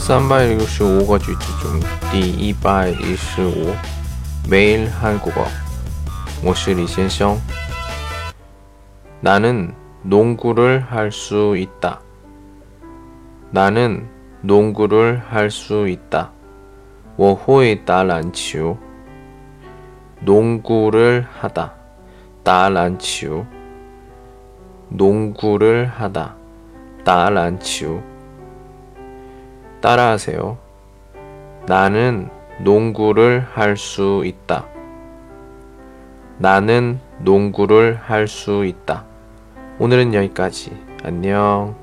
三百六十五个句子中第一百一十五매일한국어我是李先生나는 농구를 할 수 있다. 나는 농구를 할 수 있다. 我会打篮球. 농구를 하다. 打篮球. 농구를 하다. 打篮球. 따라하세요. 나는 농구를 할 수 있다. 나는 농구를 할 수 있다. 오늘은 여기까지. 안녕.